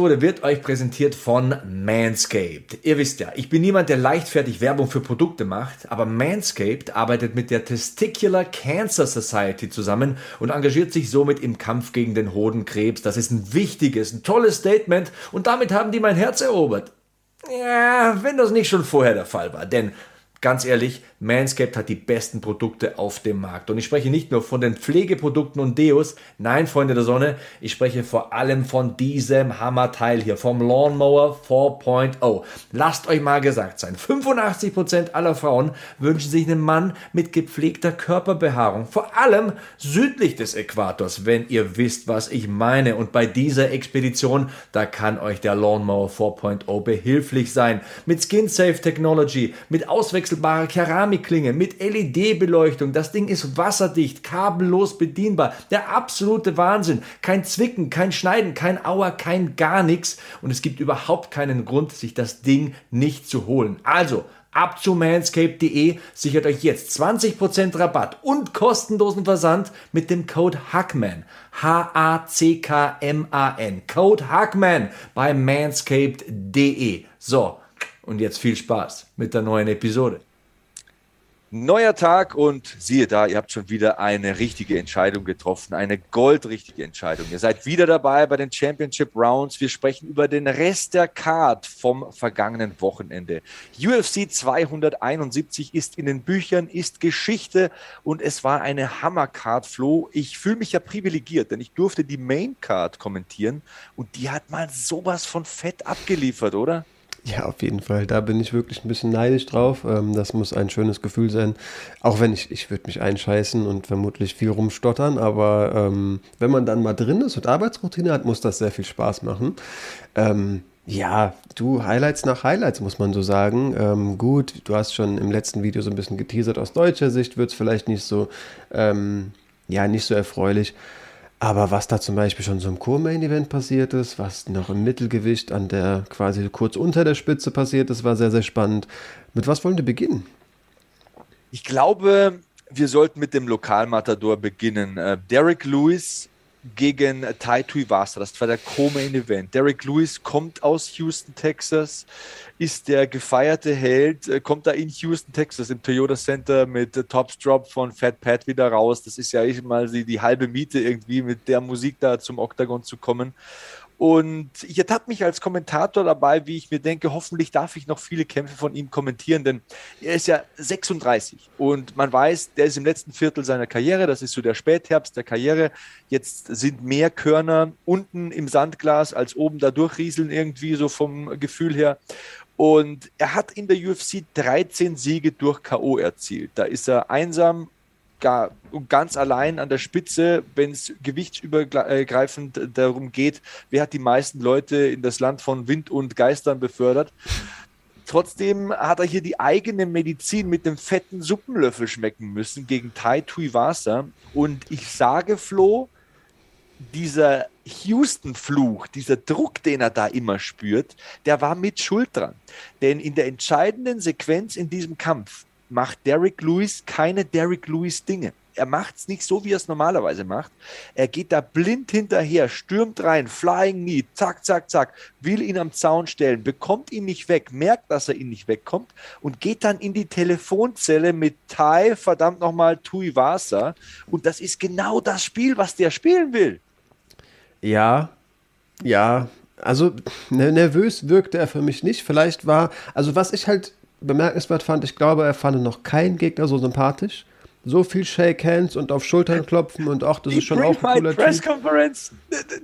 Episode wird euch präsentiert von Manscaped. Ihr wisst ja, ich bin niemand, der leichtfertig Werbung für Produkte macht, aber Manscaped arbeitet mit der Testicular Cancer Society zusammen und engagiert sich somit im Kampf gegen den Hodenkrebs. Das ist ein wichtiges, ein tolles Statement und damit haben die mein Herz erobert. Ja, wenn das nicht schon vorher der Fall war, denn Ganz ehrlich, Manscaped hat die besten Produkte auf dem Markt. Und ich spreche nicht nur von den Pflegeprodukten und Deos, nein, Freunde der Sonne, ich spreche vor allem von diesem Hammerteil hier, vom Lawnmower 4.0. Lasst euch mal gesagt sein, 85% aller Frauen wünschen sich einen Mann mit gepflegter Körperbehaarung, vor allem südlich des Äquators, wenn ihr wisst, was ich meine. Und bei dieser Expedition, da kann euch der Lawnmower 4.0 behilflich sein. Mit Skin Safe Technology, mit Auswechslung wechselbare Keramikklinge mit LED-Beleuchtung. Das Ding ist wasserdicht, kabellos bedienbar. Der absolute Wahnsinn. Kein Zwicken, kein Schneiden, kein Auer, kein gar nichts. Und es gibt überhaupt keinen Grund, sich das Ding nicht zu holen. Also, ab zu manscape.de sichert euch jetzt 20% Rabatt und kostenlosen Versand mit dem Code Hackman. H-A-C-K-M-A-N. Code Hackman bei manscaped.de. So, und jetzt viel Spaß mit der neuen Episode. Neuer Tag und siehe da, ihr habt schon wieder eine richtige Entscheidung getroffen, eine goldrichtige Entscheidung. Ihr seid wieder dabei bei den Championship Rounds. Wir sprechen über den Rest der Card vom vergangenen Wochenende. UFC 271 ist in den Büchern, ist Geschichte und es war eine Hammercard, Flo. Ich fühle mich ja privilegiert, denn ich durfte die Main Card kommentieren und die hat mal sowas von fett abgeliefert, oder? Ja, auf jeden Fall. Da bin ich wirklich ein bisschen neidisch drauf. Ähm, das muss ein schönes Gefühl sein. Auch wenn ich, ich würde mich einscheißen und vermutlich viel rumstottern, aber ähm, wenn man dann mal drin ist und Arbeitsroutine hat, muss das sehr viel Spaß machen. Ähm, ja, du, Highlights nach Highlights, muss man so sagen. Ähm, gut, du hast schon im letzten Video so ein bisschen geteasert, aus deutscher Sicht wird es vielleicht nicht so, ähm, ja, nicht so erfreulich. Aber was da zum Beispiel schon so im Co-Main-Event passiert ist, was noch im Mittelgewicht an der quasi kurz unter der Spitze passiert ist, war sehr, sehr spannend. Mit was wollen wir beginnen? Ich glaube, wir sollten mit dem Lokalmatador beginnen. Äh, Derek Lewis gegen Tai Tuivasa. Das war der Co-Main Event. Derek Lewis kommt aus Houston, Texas, ist der gefeierte Held, äh, kommt da in Houston, Texas im Toyota Center mit Tops Drop von Fat Pat wieder raus. Das ist ja mal die, die halbe Miete irgendwie mit der Musik da zum Oktagon zu kommen. Und ich ertappe mich als Kommentator dabei, wie ich mir denke, hoffentlich darf ich noch viele Kämpfe von ihm kommentieren, denn er ist ja 36 und man weiß, der ist im letzten Viertel seiner Karriere, das ist so der Spätherbst der Karriere. Jetzt sind mehr Körner unten im Sandglas als oben da durchrieseln irgendwie so vom Gefühl her. Und er hat in der UFC 13 Siege durch K.O. erzielt. Da ist er einsam gar, ganz allein an der Spitze, wenn es gewichtsübergreifend darum geht, wer hat die meisten Leute in das Land von Wind und Geistern befördert. Trotzdem hat er hier die eigene Medizin mit dem fetten Suppenlöffel schmecken müssen gegen Tai Tuivasa. Und ich sage, Flo, dieser Houston-Fluch, dieser Druck, den er da immer spürt, der war mit Schuld dran. Denn in der entscheidenden Sequenz in diesem Kampf macht Derek Lewis keine Derek Lewis Dinge. Er macht es nicht so, wie er es normalerweise macht. Er geht da blind hinterher, stürmt rein, Flying Knee, zack, zack, zack, will ihn am Zaun stellen, bekommt ihn nicht weg, merkt, dass er ihn nicht wegkommt und geht dann in die Telefonzelle mit Tai, verdammt nochmal, Tuivasa. Und das ist genau das Spiel, was der spielen will. Ja, ja, also ne, nervös wirkte er für mich nicht. Vielleicht war, also was ich halt bemerkenswert fand, ich glaube, er fand noch keinen Gegner so sympathisch. So viel Shake Hands und auf Schultern klopfen und auch das die ist schon auch ein cooler Press. Conference,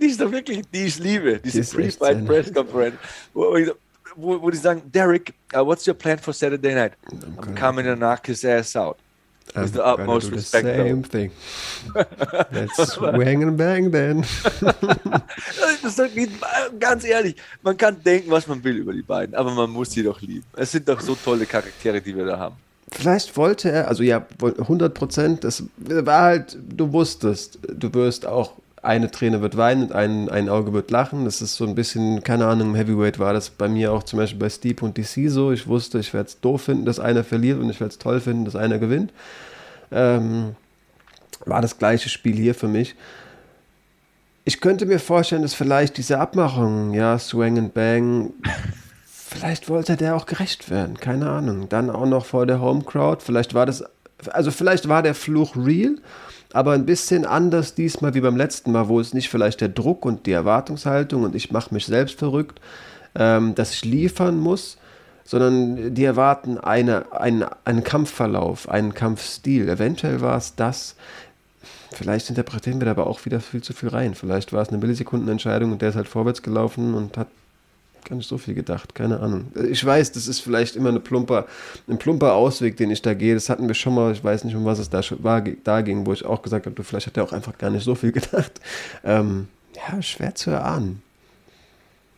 die ist doch wirklich, die ich liebe, diese die Pre-Fight Press Conference, wo, wo, wo, die sagen, Derek, uh, what's your plan for Saturday night? I'm coming to knock his ass out. With the I'm gonna utmost do the respect, same thing. Let's swing and bang then. Das ist doch nicht, ganz ehrlich, man kann denken, was man will über die beiden, aber man muss sie doch lieben. Es sind doch so tolle Charaktere, die wir da haben. Vielleicht wollte er, also ja, woll- 100 Prozent, das war halt, du wusstest, du wirst auch, eine Träne wird weinen und ein, ein Auge wird lachen. Das ist so ein bisschen, keine Ahnung, im Heavyweight war das bei mir auch zum Beispiel bei Steep und DC so. Ich wusste, ich werde es doof finden, dass einer verliert und ich werde es toll finden, dass einer gewinnt. Ähm, war das gleiche Spiel hier für mich. Ich könnte mir vorstellen, dass vielleicht diese Abmachung, ja, Swang and Bang, vielleicht wollte der auch gerecht werden, keine Ahnung. Dann auch noch vor der Home Crowd, vielleicht war das, also vielleicht war der Fluch real, aber ein bisschen anders diesmal wie beim letzten Mal, wo es nicht vielleicht der Druck und die Erwartungshaltung und ich mache mich selbst verrückt, ähm, dass ich liefern muss, sondern die erwarten eine, einen, einen Kampfverlauf, einen Kampfstil. Eventuell war es das. Vielleicht interpretieren wir da aber auch wieder viel zu viel rein. Vielleicht war es eine Millisekundenentscheidung und der ist halt vorwärts gelaufen und hat gar nicht so viel gedacht. Keine Ahnung. Ich weiß, das ist vielleicht immer eine plumper, ein plumper Ausweg, den ich da gehe. Das hatten wir schon mal. Ich weiß nicht, um was es da, schon war, da ging, wo ich auch gesagt habe, du, vielleicht hat er auch einfach gar nicht so viel gedacht. Ähm, ja, schwer zu erahnen.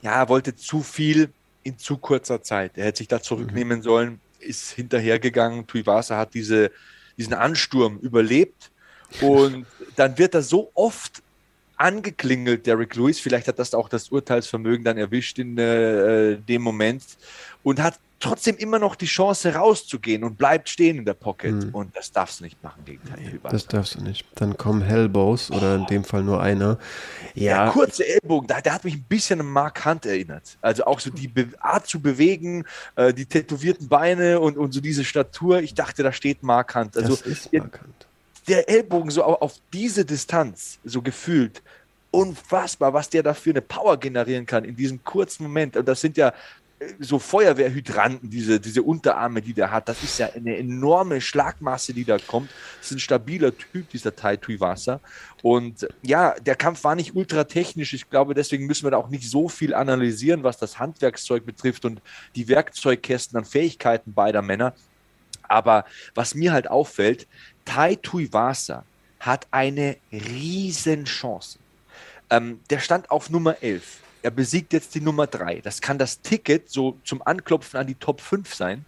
Ja, er wollte zu viel in zu kurzer Zeit. Er hätte sich da zurücknehmen sollen, ist hinterhergegangen. Tuivasa hat diese, diesen Ansturm überlebt und dann wird er so oft angeklingelt, Derek Lewis. Vielleicht hat das auch das Urteilsvermögen dann erwischt in äh, dem Moment und hat trotzdem immer noch die Chance rauszugehen und bleibt stehen in der Pocket. Und das darfst du nicht machen gegen Tuivasa. Das darfst du nicht. Dann kommen Hellbows oder in dem Fall nur einer. Der Ja, kurze Ellbogen, der, der hat mich ein bisschen an Mark Hunt erinnert. Also auch so die Be Art zu bewegen, äh, die tätowierten Beine und, und so diese Statur. Ich dachte, da steht Mark Hunt. Also das ist der, markant. Der Ellbogen so auf, diese Distanz, so gefühlt, unfassbar, was der da für eine Power generieren kann in diesem kurzen Moment. Und das sind ja äh, so Feuerwehrhydranten, diese, diese Unterarme, die der hat. Das ist ja eine enorme Schlagmasse, die da kommt. Das ist ein stabiler Typ, dieser Tai Tuivasa. Und äh, ja, der Kampf war nicht ultra technisch. Ich glaube, deswegen müssen wir da auch nicht so viel analysieren, was das Handwerkszeug betrifft und die Werkzeugkästen an Fähigkeiten beider Männer. Aber was mir halt auffällt, Tai Tuivasa hat eine riesen Chance. Ähm, der stand auf Nummer 11. Er besiegt jetzt die Nummer 3. Das kann das Ticket so zum Anklopfen an die Top 5 sein.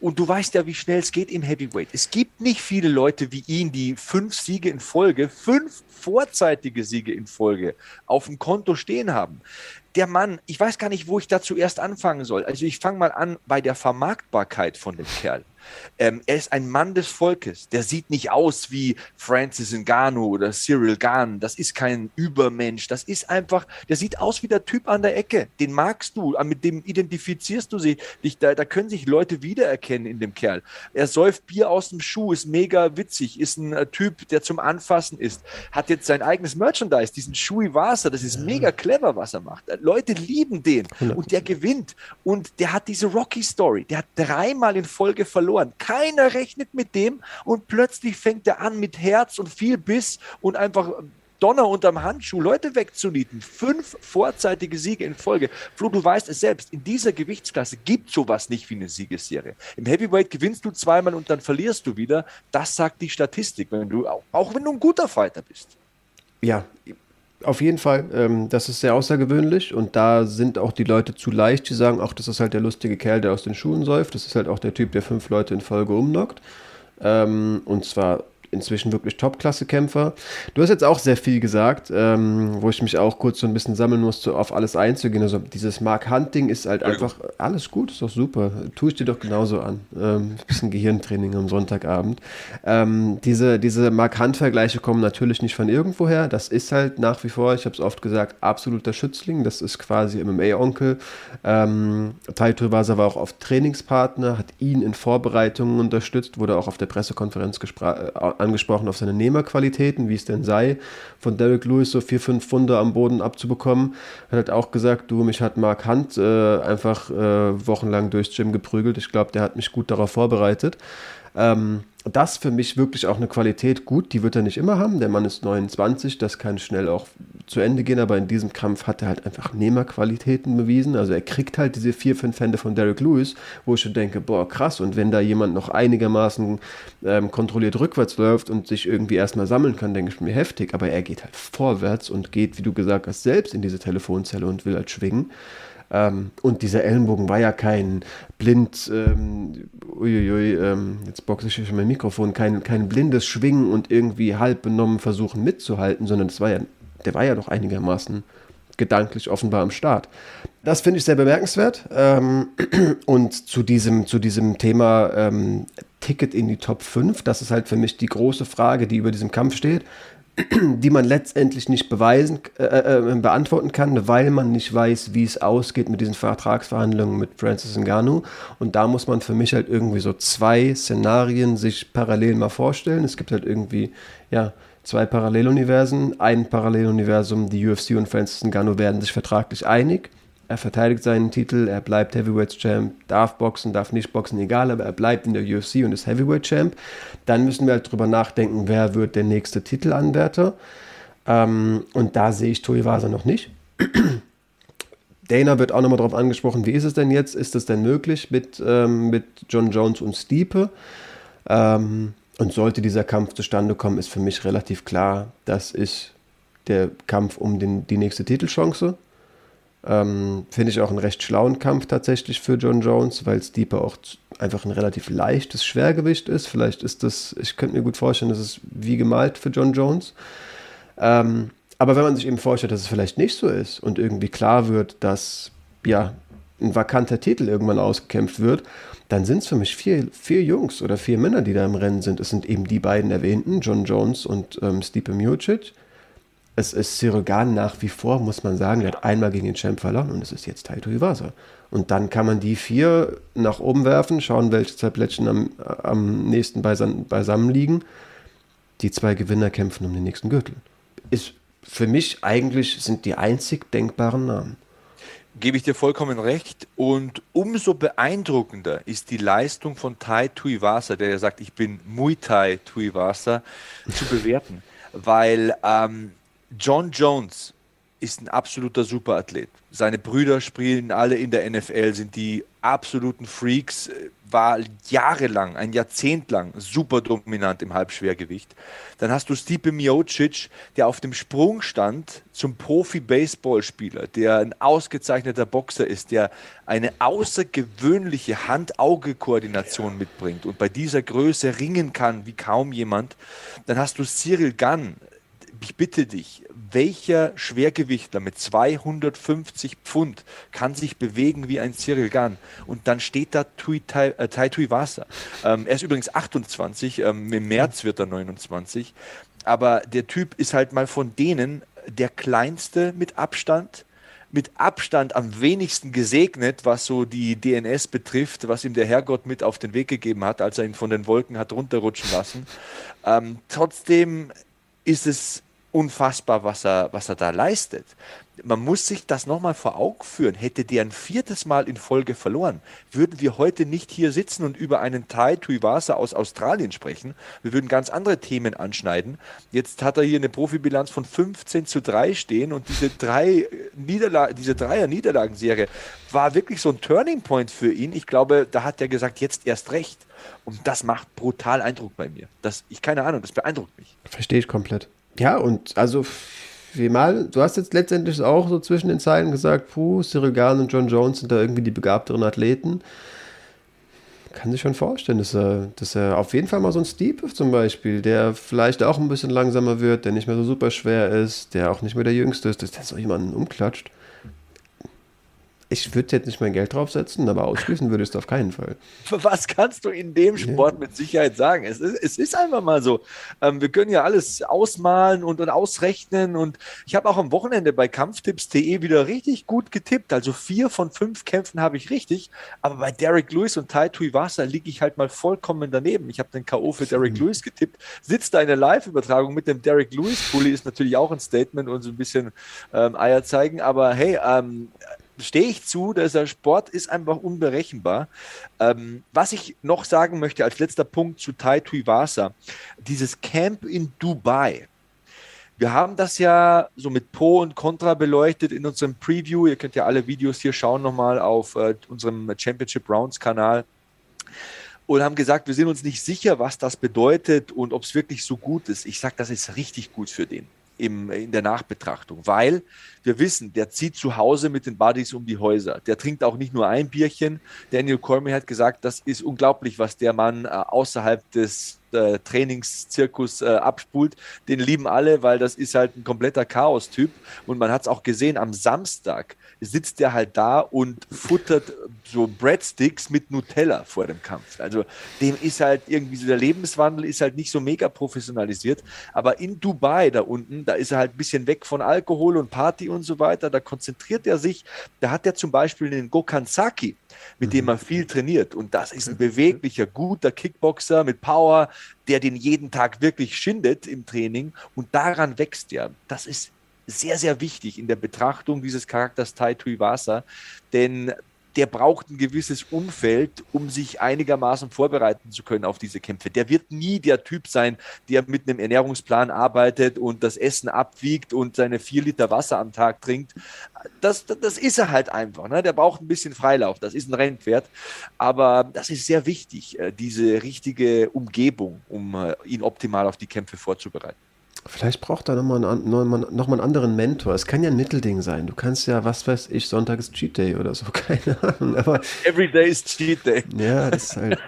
Und du weißt ja, wie schnell es geht im Heavyweight. Es gibt nicht viele Leute wie ihn, die fünf Siege in Folge, fünf vorzeitige Siege in Folge auf dem Konto stehen haben. Der Mann, ich weiß gar nicht, wo ich da zuerst anfangen soll. Also ich fange mal an bei der Vermarktbarkeit von dem Kerl. Ähm, er ist ein Mann des Volkes. Der sieht nicht aus wie Francis Ngannou oder Cyril Gahn. Das ist kein Übermensch. Das ist einfach, der sieht aus wie der Typ an der Ecke. Den magst du, mit dem identifizierst du sie- dich. Da, da können sich Leute wiedererkennen in dem Kerl. Er säuft Bier aus dem Schuh, ist mega witzig, ist ein äh, Typ, der zum Anfassen ist. Hat jetzt sein eigenes Merchandise, diesen Shui Wasser. Das ist mega clever, was er macht. Leute lieben den und der gewinnt. Und der hat diese Rocky-Story. Der hat dreimal in Folge verloren. Keiner rechnet mit dem und plötzlich fängt er an mit Herz und viel Biss und einfach Donner unterm Handschuh Leute wegzunieten. Fünf vorzeitige Siege in Folge. Flo, du weißt es selbst, in dieser Gewichtsklasse gibt sowas nicht wie eine Siegesserie. Im Heavyweight gewinnst du zweimal und dann verlierst du wieder. Das sagt die Statistik, wenn du, auch, auch wenn du ein guter Fighter bist. Ja, auf jeden Fall. Ähm, das ist sehr außergewöhnlich und da sind auch die Leute zu leicht, die sagen, ach, das ist halt der lustige Kerl, der aus den Schuhen säuft. Das ist halt auch der Typ, der fünf Leute in Folge umnockt. Ähm, und zwar inzwischen wirklich Top-Klasse-Kämpfer. Du hast jetzt auch sehr viel gesagt, ähm, wo ich mich auch kurz so ein bisschen sammeln musste, auf alles einzugehen. Also dieses Mark Hunting ist halt einfach alles gut, ist doch super. Tue ich dir doch genauso an. Ähm, bisschen Gehirntraining am Sonntagabend. Ähm, diese diese Mark Hunt-Vergleiche kommen natürlich nicht von irgendwoher. Das ist halt nach wie vor, ich habe es oft gesagt, absoluter Schützling. Das ist quasi MMA-Onkel. Ähm, Tai Tuivasa war auch auf Trainingspartner, hat ihn in Vorbereitungen unterstützt, wurde auch auf der Pressekonferenz gespra- äh, angesprochen auf seine Nehmerqualitäten, wie es denn sei, von Derek Lewis so vier, fünf Funde am Boden abzubekommen. Er hat auch gesagt, du, mich hat Mark Hunt äh, einfach äh, wochenlang durchs Gym geprügelt. Ich glaube, der hat mich gut darauf vorbereitet. Ähm, das für mich wirklich auch eine Qualität gut, die wird er nicht immer haben. Der Mann ist 29, das kann schnell auch zu Ende gehen, aber in diesem Kampf hat er halt einfach Nehmerqualitäten bewiesen. Also er kriegt halt diese vier, fünf Hände von Derek Lewis, wo ich schon denke, boah, krass, und wenn da jemand noch einigermaßen ähm, kontrolliert rückwärts läuft und sich irgendwie erstmal sammeln kann, denke ich mir heftig, aber er geht halt vorwärts und geht, wie du gesagt hast, selbst in diese Telefonzelle und will halt schwingen. Ähm, und dieser Ellenbogen war ja kein blind, ähm, uiuiui, ähm, jetzt boxe ich schon mein Mikrofon, kein, kein blindes Schwingen und irgendwie halb benommen versuchen mitzuhalten, sondern das war ja, der war ja doch einigermaßen gedanklich offenbar am Start. Das finde ich sehr bemerkenswert. Ähm, und zu diesem, zu diesem Thema ähm, Ticket in die Top 5, das ist halt für mich die große Frage, die über diesem Kampf steht die man letztendlich nicht beweisen, äh, äh, beantworten kann, weil man nicht weiß, wie es ausgeht mit diesen Vertragsverhandlungen mit Francis Ngannou. Und da muss man für mich halt irgendwie so zwei Szenarien sich parallel mal vorstellen. Es gibt halt irgendwie, ja, zwei Paralleluniversen. Ein Paralleluniversum, die UFC und Francis Ngannou werden sich vertraglich einig er verteidigt seinen Titel, er bleibt Heavyweight Champ, darf boxen, darf nicht boxen, egal, aber er bleibt in der UFC und ist Heavyweight Champ. Dann müssen wir halt drüber nachdenken, wer wird der nächste Titelanwärter. Ähm, und da sehe ich Tuivasa noch nicht. Dana wird auch nochmal darauf angesprochen, wie ist es denn jetzt? Ist es denn möglich mit, ähm, mit John Jones und Stiepe? Ähm, und sollte dieser Kampf zustande kommen, ist für mich relativ klar, das ist der Kampf um den, die nächste Titelchance. Ähm, Finde ich auch einen recht schlauen Kampf tatsächlich für John Jones, weil Stiepe auch einfach ein relativ leichtes Schwergewicht ist. Vielleicht ist das, ich könnte mir gut vorstellen, das ist wie gemalt für John Jones. Ähm, aber wenn man sich eben vorstellt, dass es vielleicht nicht so ist und irgendwie klar wird, dass ja ein vakanter Titel irgendwann ausgekämpft wird, dann sind es für mich vier, vier Jungs oder vier Männer, die da im Rennen sind. Es sind eben die beiden erwähnten, John Jones und ähm, Stipe Miocic es ist Sirogan nach wie vor, muss man sagen, er hat einmal gegen den Champ verloren und es ist jetzt Taito Iwasa. Und dann kann man die vier nach oben werfen, schauen, welche zwei Plättchen am, am nächsten beisam, beisammen liegen. Die zwei Gewinner kämpfen um den nächsten Gürtel. Ist für mich eigentlich sind die einzig denkbaren Namen. Gebe ich dir vollkommen recht. Und umso beeindruckender ist die Leistung von Tai Tuivasa, der ja sagt, ich bin Muay Thai Tuivasa, zu bewerten. Weil ähm, John Jones ist ein absoluter Superathlet. Seine Brüder spielen alle in der NFL, sind die absoluten Freaks, war jahrelang, ein Jahrzehnt lang super dominant im Halbschwergewicht. Dann hast du Stipe Miocic, der auf dem Sprung stand zum Profi-Baseballspieler, der ein ausgezeichneter Boxer ist, der eine außergewöhnliche Hand-Auge-Koordination mitbringt und bei dieser Größe ringen kann wie kaum jemand. Dann hast du Cyril Gunn, ich bitte dich, welcher Schwergewichtler mit 250 Pfund kann sich bewegen wie ein Cyril Gunn? Und dann steht da Tui, Tai, äh, tai Tuivasa. Ähm, er ist übrigens 28, ähm, im März wird er 29. Aber der Typ ist halt mal von denen der kleinste mit Abstand, mit Abstand am wenigsten gesegnet, was so die DNS betrifft, was ihm der Herrgott mit auf den Weg gegeben hat, als er ihn von den Wolken hat runterrutschen lassen. Ähm, trotzdem ist es unfassbar, was er, was er da leistet. Man muss sich das nochmal vor Augen führen. Hätte der ein viertes Mal in Folge verloren, würden wir heute nicht hier sitzen und über einen Tai Tuivasa aus Australien sprechen. Wir würden ganz andere Themen anschneiden. Jetzt hat er hier eine Profibilanz von 15 zu 3 stehen und diese drei Niederla diese Dreier-Niederlagenserie war wirklich so ein Turning Point für ihn. Ich glaube, da hat er gesagt, jetzt erst recht. Und das macht brutal Eindruck bei mir. Das, ich keine Ahnung, das beeindruckt mich. Verstehe ich komplett. Ja, und also mal, du hast jetzt letztendlich auch so zwischen den Zeilen gesagt, puh, Cyril Gahn und John Jones sind da irgendwie die begabteren Athleten. Kann sich schon vorstellen, dass er, dass er auf jeden Fall mal so ein Steve zum Beispiel, der vielleicht auch ein bisschen langsamer wird, der nicht mehr so super schwer ist, der auch nicht mehr der Jüngste ist, dass der so jemanden umklatscht ich würde jetzt nicht mein Geld draufsetzen, aber ausschließen würde ich es auf keinen Fall. Was kannst du in dem Sport mit Sicherheit sagen? Es ist, es ist einfach mal so. Ähm, wir können ja alles ausmalen und, und ausrechnen. Und ich habe auch am Wochenende bei kampftipps.de wieder richtig gut getippt. Also vier von fünf Kämpfen habe ich richtig. Aber bei Derek Lewis und Tai Tuivasa liege ich halt mal vollkommen daneben. Ich habe den K.O. für Derek Lewis getippt. Sitzt da in der Live-Übertragung mit dem Derek Lewis. Bully ist natürlich auch ein Statement und so ein bisschen ähm, Eier zeigen. Aber hey, ähm, stehe ich zu, dieser Sport ist einfach unberechenbar. Ähm, was ich noch sagen möchte als letzter Punkt zu Tai Tuivasa, dieses Camp in Dubai. Wir haben das ja so mit Pro und Contra beleuchtet in unserem Preview. Ihr könnt ja alle Videos hier schauen nochmal auf äh, unserem Championship Rounds Kanal und haben gesagt, wir sind uns nicht sicher, was das bedeutet und ob es wirklich so gut ist. Ich sage, das ist richtig gut für den im, in der Nachbetrachtung, weil wir wissen, der zieht zu Hause mit den Buddies um die Häuser. Der trinkt auch nicht nur ein Bierchen. Daniel Cormier hat gesagt, das ist unglaublich, was der Mann äh, außerhalb des äh, Trainingszirkus äh, abspult. Den lieben alle, weil das ist halt ein kompletter Chaos-Typ. Und man hat es auch gesehen, am Samstag sitzt der halt da und futtert so Breadsticks mit Nutella vor dem Kampf. Also dem ist halt irgendwie so der Lebenswandel ist halt nicht so mega professionalisiert. Aber in Dubai da unten, da ist er halt ein bisschen weg von Alkohol und Party und so weiter. Da konzentriert er sich. Da hat er zum Beispiel den Gokansaki, mit dem mhm. er viel trainiert. Und das ist ein beweglicher, guter Kickboxer mit Power, der den jeden Tag wirklich schindet im Training. Und daran wächst er. Das ist sehr, sehr wichtig in der Betrachtung dieses Charakters Tai Tuivasa, denn der braucht ein gewisses Umfeld, um sich einigermaßen vorbereiten zu können auf diese Kämpfe. Der wird nie der Typ sein, der mit einem Ernährungsplan arbeitet und das Essen abwiegt und seine vier Liter Wasser am Tag trinkt. Das, das, das ist er halt einfach. Ne? Der braucht ein bisschen Freilauf. Das ist ein Rennpferd. Aber das ist sehr wichtig, äh, diese richtige Umgebung, um äh, ihn optimal auf die Kämpfe vorzubereiten. Vielleicht braucht er nochmal einen, noch mal einen anderen Mentor. Es kann ja ein Mittelding sein. Du kannst ja, was weiß ich, Sonntag ist Cheat Day oder so, keine Ahnung. Aber, Every day is Cheat Day. Ja, das ist halt.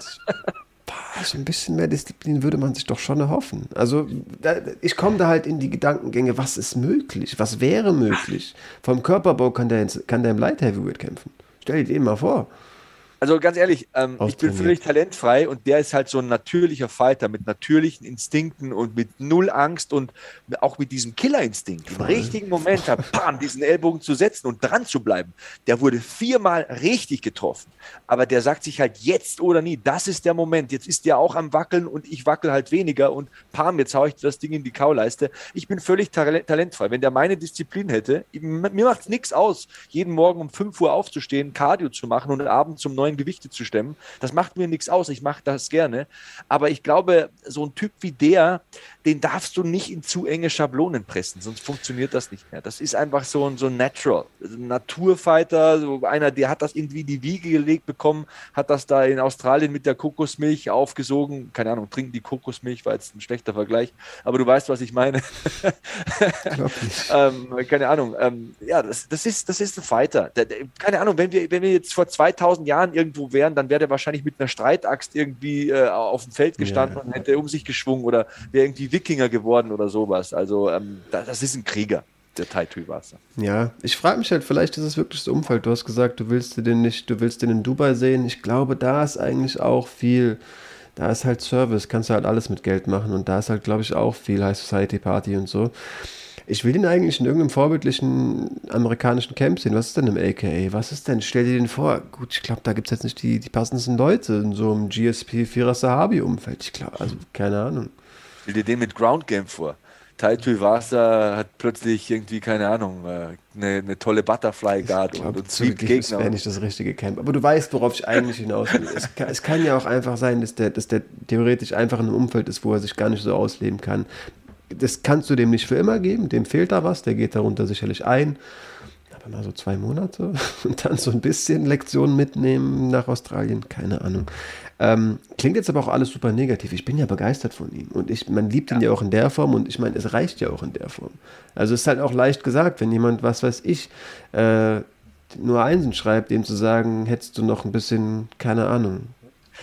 boah, so ein bisschen mehr Disziplin würde man sich doch schon erhoffen. Also, da, ich komme da halt in die Gedankengänge, was ist möglich? Was wäre möglich? Vom Körperbau kann der, kann der im Light Heavyweight kämpfen. Stell dir den mal vor. Also ganz ehrlich, ähm, ich bin völlig talentfrei und der ist halt so ein natürlicher Fighter mit natürlichen Instinkten und mit null Angst und auch mit diesem Killerinstinkt. Im richtigen Moment hat, bam, diesen Ellbogen zu setzen und dran zu bleiben. Der wurde viermal richtig getroffen. Aber der sagt sich halt jetzt oder nie, das ist der Moment. Jetzt ist der auch am Wackeln und ich wackel halt weniger und pam, jetzt haue ich das Ding in die Kauleiste. Ich bin völlig talentfrei. Wenn der meine Disziplin hätte, mir macht es nichts aus, jeden Morgen um 5 Uhr aufzustehen, Cardio zu machen und abends um 9 neuen Gewichte zu stemmen. Das macht mir nichts aus, ich mache das gerne. Aber ich glaube, so ein Typ wie der, den darfst du nicht in zu enge Schablonen pressen, sonst funktioniert das nicht mehr. Das ist einfach so ein, so ein Natural, also ein Naturfighter, so einer, der hat das irgendwie in die Wiege gelegt bekommen, hat das da in Australien mit der Kokosmilch aufgesogen. Keine Ahnung, trinken die Kokosmilch, war jetzt ein schlechter Vergleich, aber du weißt, was ich meine. ähm, keine Ahnung. Ähm, ja, das, das, ist, das ist ein Fighter. Der, der, keine Ahnung, wenn wir, wenn wir jetzt vor 2000 Jahren irgendwo wären, dann wäre der wahrscheinlich mit einer Streitaxt irgendwie äh, auf dem Feld gestanden ja. und hätte um sich geschwungen oder wäre irgendwie Wikinger geworden oder sowas. Also ähm, das, ist ein Krieger der Taitui Wasser. Ja, ich frage mich halt, vielleicht ist es wirklich das Umfeld. Du hast gesagt, du willst den nicht, du willst den in Dubai sehen. Ich glaube, da ist eigentlich auch viel, da ist halt Service, kannst du halt alles mit Geld machen und da ist halt, glaube ich, auch viel High Society Party und so. Ich will ihn eigentlich in irgendeinem vorbildlichen amerikanischen Camp sehen. Was ist denn im AKA? Was ist denn? Stell dir den vor. Gut, ich glaube, da gibt es jetzt nicht die, die passendsten Leute in so einem GSP Fira Sahabi-Umfeld. Ich glaube, also keine Ahnung. Stell dir den mit Ground Game vor. Tai Tuivasa hat plötzlich irgendwie, keine Ahnung, äh, eine, eine tolle Butterfly Guard glaub, und, und sweept Gegner. Das wäre nicht das richtige Camp. Aber du weißt, worauf ich eigentlich hinaus will. es, kann, es kann ja auch einfach sein, dass der, dass der theoretisch einfach in einem Umfeld ist, wo er sich gar nicht so ausleben kann das kannst du dem nicht für immer geben, dem fehlt da was, der geht darunter sicherlich ein. Aber mal so zwei Monate und dann so ein bisschen Lektionen mitnehmen nach Australien, keine Ahnung. Ähm, klingt jetzt aber auch alles super negativ. Ich bin ja begeistert von ihm und ich, man liebt ja. ihn ja auch in der Form und ich meine, es reicht ja auch in der Form. Also es ist halt auch leicht gesagt, wenn jemand, was weiß ich, äh, nur Einsen schreibt, dem zu sagen, hättest du noch ein bisschen, keine Ahnung,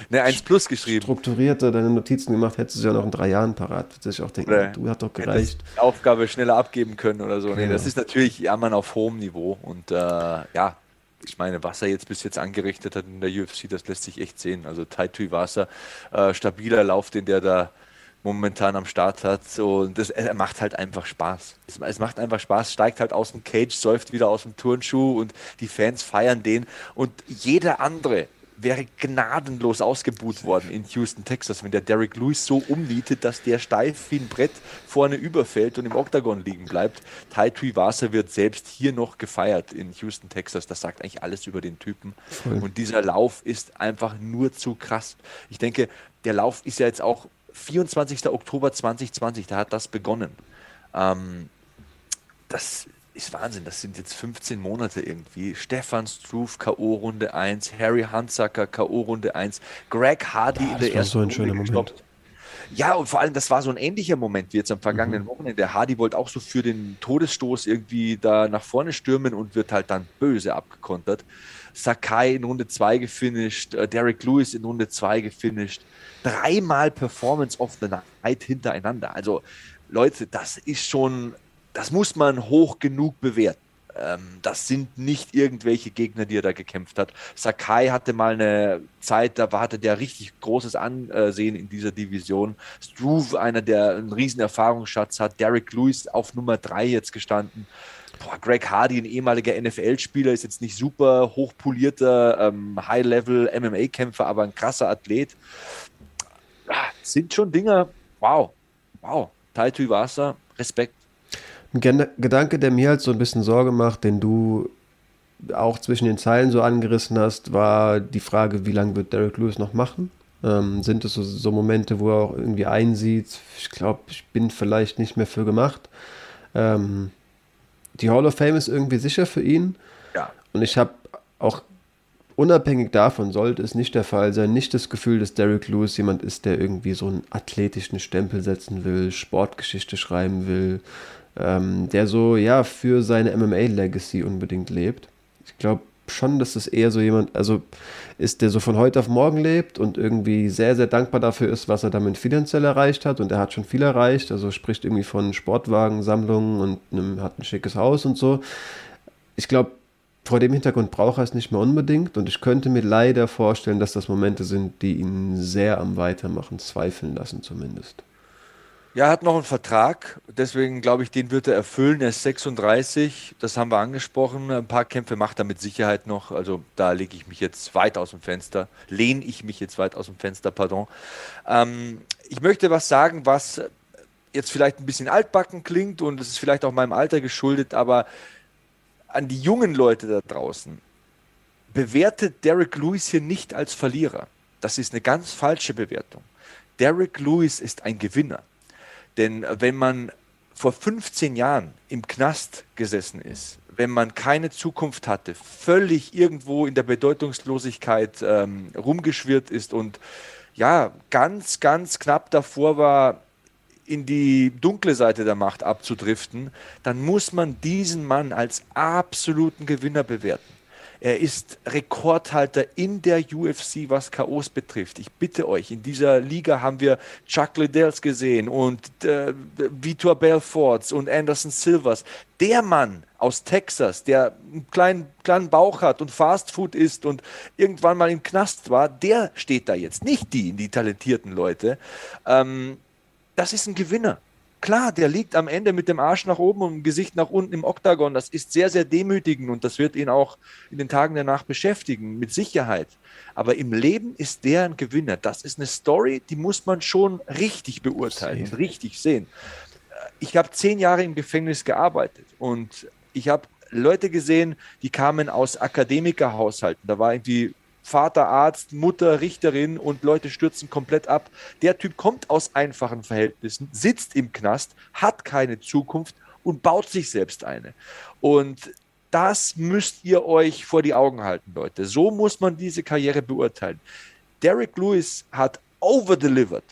Ne, 1 plus geschrieben. Strukturierter deine Notizen gemacht, hättest du sie ja noch in drei Jahren parat. Würde ich auch denken, oder du hast doch gereicht. Die Aufgabe schneller abgeben können oder so. Genau. Nee, das ist natürlich Jammern auf hohem Niveau. Und äh, ja, ich meine, was er jetzt bis jetzt angerichtet hat in der UFC, das lässt sich echt sehen. Also Taitui Wasser, äh, stabiler Lauf, den der da momentan am Start hat. Und das er macht halt einfach Spaß. Es, es, macht einfach Spaß, steigt halt aus dem Cage, säuft wieder aus dem Turnschuh und die Fans feiern den. Und jeder andere wäre gnadenlos ausgebuht worden in Houston, Texas, wenn der Derek Lewis so umnietet, dass der steif wie ein Brett vorne überfällt und im Oktagon liegen bleibt. Tai Tuivasa wird selbst hier noch gefeiert in Houston, Texas. Das sagt eigentlich alles über den Typen. Voll. Und dieser Lauf ist einfach nur zu krass. Ich denke, der Lauf ist ja jetzt auch 24. Oktober 2020, da hat das begonnen. Ähm, das ist Wahnsinn, das sind jetzt 15 Monate irgendwie. Stefan Struve, K.O. Runde 1, Harry Handsacker, K.O. Runde 1, Greg Hardy ja, in der ersten so ein schöner Moment. Ja, und vor allem, das war so ein ähnlicher Moment wie jetzt am vergangenen mhm. Wochenende. Hardy wollte auch so für den Todesstoß irgendwie da nach vorne stürmen und wird halt dann böse abgekontert. Sakai in Runde 2 gefinisht, äh, Derek Lewis in Runde 2 gefinisht. Dreimal Performance of the Night hintereinander. Also, Leute, das ist schon das muss man hoch genug bewerten. Ähm, das sind nicht irgendwelche Gegner, die er da gekämpft hat. Sakai hatte mal eine Zeit, da hatte der richtig großes Ansehen in dieser Division. Struve, einer, der einen riesen Erfahrungsschatz hat. Derek Lewis auf Nummer 3 jetzt gestanden. Boah, Greg Hardy, ein ehemaliger NFL-Spieler, ist jetzt nicht super hochpolierter ähm, High-Level MMA-Kämpfer, aber ein krasser Athlet. Ah, sind schon Dinger, wow, wow. Tai Tuivasa, Respekt. Ein Gedanke, der mir halt so ein bisschen Sorge macht, den du auch zwischen den Zeilen so angerissen hast, war die Frage, wie lange wird Derek Lewis noch machen? Ähm, sind es so, so, Momente, wo er auch irgendwie einsieht, ich glaube, ich bin vielleicht nicht mehr für gemacht. Ähm, die Hall of Fame ist irgendwie sicher für ihn. Ja. Und ich habe auch unabhängig davon, sollte es nicht der Fall sein, nicht das Gefühl, dass Derek Lewis jemand ist, der irgendwie so einen athletischen Stempel setzen will, Sportgeschichte schreiben will, ähm, der so, ja, für seine MMA-Legacy unbedingt lebt. Ich glaube schon, dass es eher so jemand, also ist, der so von heute auf morgen lebt und irgendwie sehr, sehr dankbar dafür ist, was er damit finanziell erreicht hat. Und er hat schon viel erreicht, also spricht irgendwie von Sportwagensammlungen und einem, hat ein schickes Haus und so. Ich glaube, vor dem Hintergrund braucht er es nicht mehr unbedingt und ich könnte mir leider vorstellen, dass das Momente sind, die ihn sehr am Weitermachen zweifeln lassen, zumindest. Ja, er hat noch einen Vertrag, deswegen glaube ich, den wird er erfüllen. Er ist 36, das haben wir angesprochen. Ein paar Kämpfe macht er mit Sicherheit noch. Also da lege ich mich jetzt weit aus dem Fenster, lehne ich mich jetzt weit aus dem Fenster, pardon. Ähm, ich möchte was sagen, was jetzt vielleicht ein bisschen altbacken klingt und es ist vielleicht auch meinem Alter geschuldet, aber an die jungen Leute da draußen, bewertet Derek Lewis hier nicht als Verlierer. Das ist eine ganz falsche Bewertung. Derek Lewis ist ein Gewinner. Denn wenn man vor 15 Jahren im Knast gesessen ist, wenn man keine Zukunft hatte, völlig irgendwo in der Bedeutungslosigkeit ähm, rumgeschwirrt ist und ja, ganz, ganz knapp davor war, in die dunkle Seite der Macht abzudriften, dann muss man diesen Mann als absoluten Gewinner bewerten. Er ist Rekordhalter in der UFC, was KOs betrifft. Ich bitte euch, in dieser Liga haben wir Chuck Liddells gesehen und äh, Vitor Belforts und Anderson Silvers. Der Mann aus Texas, der einen kleinen, kleinen Bauch hat und Fastfood isst und irgendwann mal im Knast war, der steht da jetzt. Nicht die, die talentierten Leute. Ähm, das ist ein Gewinner. Klar, der liegt am Ende mit dem Arsch nach oben und dem Gesicht nach unten im Oktagon. Das ist sehr, sehr demütigend und das wird ihn auch in den Tagen danach beschäftigen, mit Sicherheit. Aber im Leben ist der ein Gewinner. Das ist eine Story, die muss man schon richtig beurteilen, sehen. richtig sehen. Ich habe zehn Jahre im Gefängnis gearbeitet und ich habe Leute gesehen, die kamen aus Akademikerhaushalten. Da war irgendwie Vater Arzt, Mutter Richterin und Leute stürzen komplett ab. Der Typ kommt aus einfachen Verhältnissen, sitzt im Knast, hat keine Zukunft und baut sich selbst eine. Und das müsst ihr euch vor die Augen halten, Leute. So muss man diese Karriere beurteilen. Derek Lewis hat overdelivered.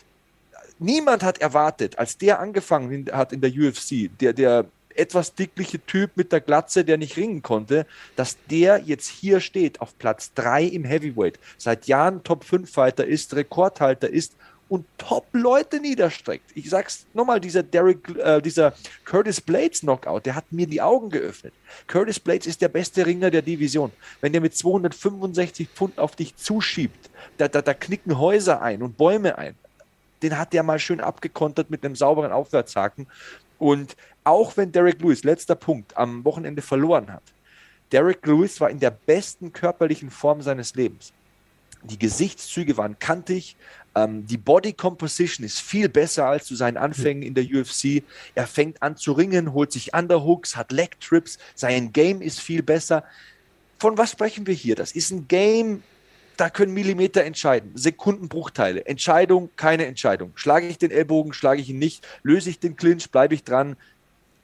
Niemand hat erwartet, als der angefangen hat in der UFC, der, der etwas dickliche Typ mit der Glatze, der nicht ringen konnte, dass der jetzt hier steht auf Platz 3 im Heavyweight, seit Jahren Top 5 Fighter ist, Rekordhalter ist und Top-Leute niederstreckt. Ich sag's nochmal, dieser Derek, äh, dieser Curtis Blades Knockout, der hat mir die Augen geöffnet. Curtis Blades ist der beste Ringer der Division. Wenn der mit 265 Pfund auf dich zuschiebt, da, da, da knicken Häuser ein und Bäume ein. Den hat der mal schön abgekontert mit einem sauberen Aufwärtshaken. Und auch wenn Derek Lewis, letzter Punkt, am Wochenende verloren hat, Derek Lewis war in der besten körperlichen Form seines Lebens. Die Gesichtszüge waren kantig. Ähm, die Body Composition ist viel besser als zu seinen Anfängen in der UFC. Er fängt an zu ringen, holt sich Underhooks, hat Leg Trips. Sein Game ist viel besser. Von was sprechen wir hier? Das ist ein Game, da können Millimeter entscheiden, Sekundenbruchteile. Entscheidung, keine Entscheidung. Schlage ich den Ellbogen, schlage ich ihn nicht, löse ich den Clinch, bleibe ich dran.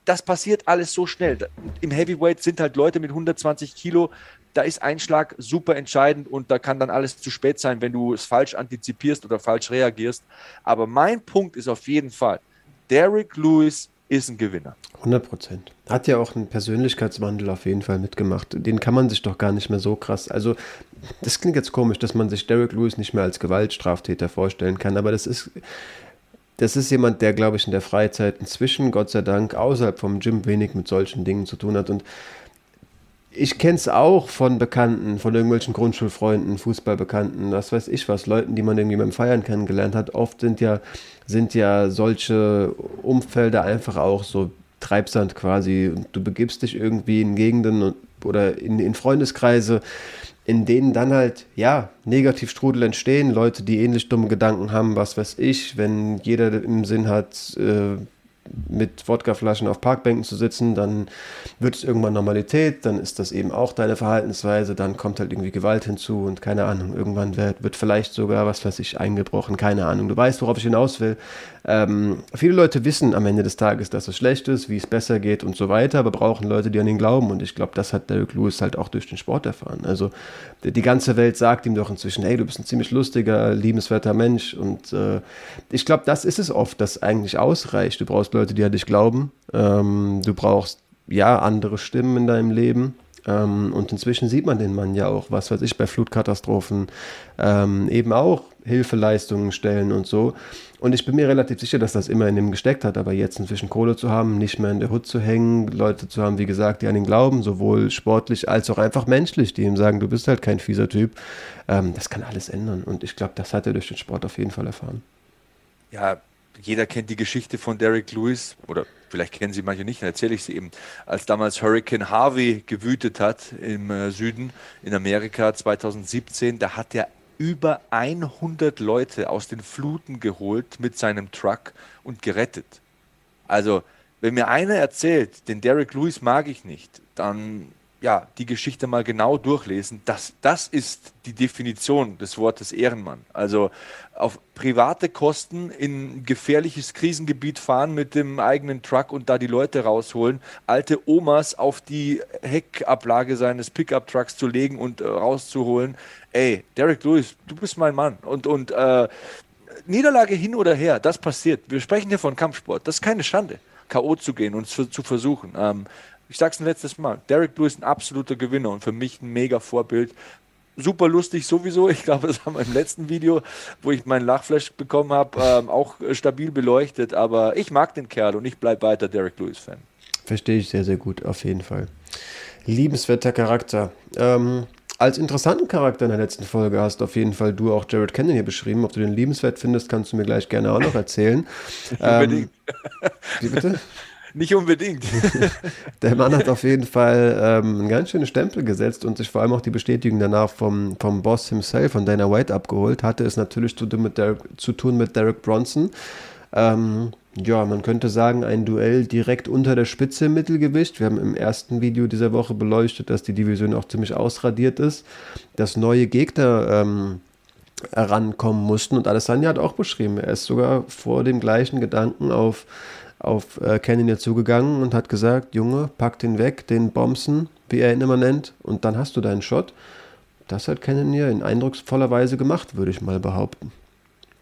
Das passiert alles so schnell. Im Heavyweight sind halt Leute mit 120 Kilo, da ist ein Schlag super entscheidend und da kann dann alles zu spät sein, wenn du es falsch antizipierst oder falsch reagierst. Aber mein Punkt ist auf jeden Fall, Derek Lewis ist ein Gewinner. 100 Prozent. Hat ja auch einen Persönlichkeitswandel auf jeden Fall mitgemacht. Den kann man sich doch gar nicht mehr so krass. Also, das klingt jetzt komisch, dass man sich Derek Lewis nicht mehr als Gewaltstraftäter vorstellen kann, aber das ist. Das ist jemand, der, glaube ich, in der Freizeit inzwischen, Gott sei Dank, außerhalb vom Gym wenig mit solchen Dingen zu tun hat. Und ich kenne es auch von Bekannten, von irgendwelchen Grundschulfreunden, Fußballbekannten, was weiß ich was, Leuten, die man irgendwie beim Feiern kennengelernt hat. Oft sind ja, sind ja solche Umfelder einfach auch so Treibsand quasi. Du begibst dich irgendwie in Gegenden oder in, in Freundeskreise, in denen dann halt, ja, Negativstrudel entstehen, Leute, die ähnlich dumme Gedanken haben, was weiß ich, wenn jeder im Sinn hat, äh, mit Wodkaflaschen auf Parkbänken zu sitzen, dann wird es irgendwann Normalität, dann ist das eben auch deine Verhaltensweise, dann kommt halt irgendwie Gewalt hinzu und keine Ahnung, irgendwann wird, wird vielleicht sogar, was weiß ich, eingebrochen, keine Ahnung. Du weißt, worauf ich hinaus will. Ähm, viele Leute wissen am Ende des Tages, dass es schlecht ist, wie es besser geht und so weiter, aber brauchen Leute, die an ihn glauben und ich glaube, das hat Derek Lewis halt auch durch den Sport erfahren. Also die ganze Welt sagt ihm doch inzwischen, hey, du bist ein ziemlich lustiger, liebenswerter Mensch und äh, ich glaube, das ist es oft, das eigentlich ausreicht. Du brauchst Leute, die an dich glauben. Ähm, du brauchst ja andere Stimmen in deinem Leben. Ähm, und inzwischen sieht man den Mann ja auch, was weiß ich, bei Flutkatastrophen ähm, eben auch Hilfeleistungen stellen und so. Und ich bin mir relativ sicher, dass das immer in ihm gesteckt hat, aber jetzt inzwischen Kohle zu haben, nicht mehr in der Hut zu hängen, Leute zu haben, wie gesagt, die an ihn glauben, sowohl sportlich als auch einfach menschlich, die ihm sagen, du bist halt kein fieser Typ, ähm, das kann alles ändern. Und ich glaube, das hat er durch den Sport auf jeden Fall erfahren. Ja, jeder kennt die Geschichte von Derek Lewis oder vielleicht kennen sie manche nicht, dann erzähle ich sie eben. Als damals Hurricane Harvey gewütet hat im äh, Süden in Amerika 2017, da hat er über 100 Leute aus den Fluten geholt mit seinem Truck und gerettet. Also, wenn mir einer erzählt, den Derek Lewis mag ich nicht, dann ja, die Geschichte mal genau durchlesen, das, das ist die Definition des Wortes Ehrenmann. Also auf private Kosten in gefährliches Krisengebiet fahren mit dem eigenen Truck und da die Leute rausholen, alte Omas auf die Heckablage seines Pickup-Trucks zu legen und äh, rauszuholen. Ey, Derek Lewis, du bist mein Mann. Und, und äh, Niederlage hin oder her, das passiert. Wir sprechen hier von Kampfsport. Das ist keine Schande, K.O. zu gehen und zu, zu versuchen. Ähm, ich sag's ein letztes Mal, Derek Lewis ein absoluter Gewinner und für mich ein mega Vorbild. Super lustig sowieso. Ich glaube, das haben wir im letzten Video, wo ich meinen Lachflash bekommen habe, ähm, auch stabil beleuchtet. Aber ich mag den Kerl und ich bleibe weiter Derek Lewis-Fan. Verstehe ich sehr, sehr gut, auf jeden Fall. Liebenswerter Charakter. Ähm, als interessanten Charakter in der letzten Folge hast auf jeden Fall du auch Jared Cannon hier beschrieben. Ob du den liebenswert findest, kannst du mir gleich gerne auch noch erzählen. Unbedingt. Ähm, wie bitte? Nicht unbedingt. Der Mann hat auf jeden Fall ähm, einen ganz schönen Stempel gesetzt und sich vor allem auch die Bestätigung danach vom, vom Boss himself, von Dana White, abgeholt. Hatte es natürlich zu tun mit Derek, zu tun mit Derek Bronson. Ähm, ja, man könnte sagen, ein Duell direkt unter der Spitze im Mittelgewicht. Wir haben im ersten Video dieser Woche beleuchtet, dass die Division auch ziemlich ausradiert ist, dass neue Gegner ähm, herankommen mussten. Und Alessandro hat auch beschrieben, er ist sogar vor dem gleichen Gedanken auf auf äh, Canyon zugegangen und hat gesagt, Junge, pack den weg, den Bombsen, wie er ihn immer nennt, und dann hast du deinen Shot. Das hat Canyon in eindrucksvoller Weise gemacht, würde ich mal behaupten.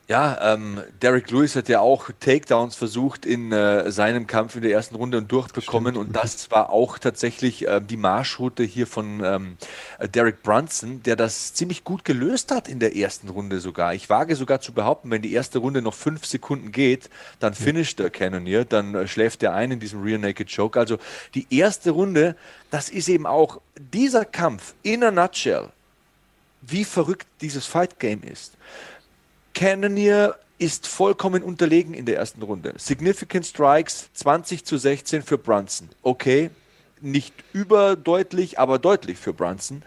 Ja, ähm, Derek Lewis hat ja auch Takedowns versucht in äh, seinem Kampf in der ersten Runde und durchbekommen. Stimmt. Und das war auch tatsächlich äh, die Marschroute hier von ähm, Derek Brunson, der das ziemlich gut gelöst hat in der ersten Runde sogar. Ich wage sogar zu behaupten, wenn die erste Runde noch fünf Sekunden geht, dann finisht der Cannonier, dann äh, schläft er ein in diesem Rear Naked Choke. Also die erste Runde, das ist eben auch dieser Kampf in a nutshell, wie verrückt dieses Fight Game ist. Cannonier ist vollkommen unterlegen in der ersten Runde. Significant Strikes 20 zu 16 für Brunson. Okay, nicht überdeutlich, aber deutlich für Brunson.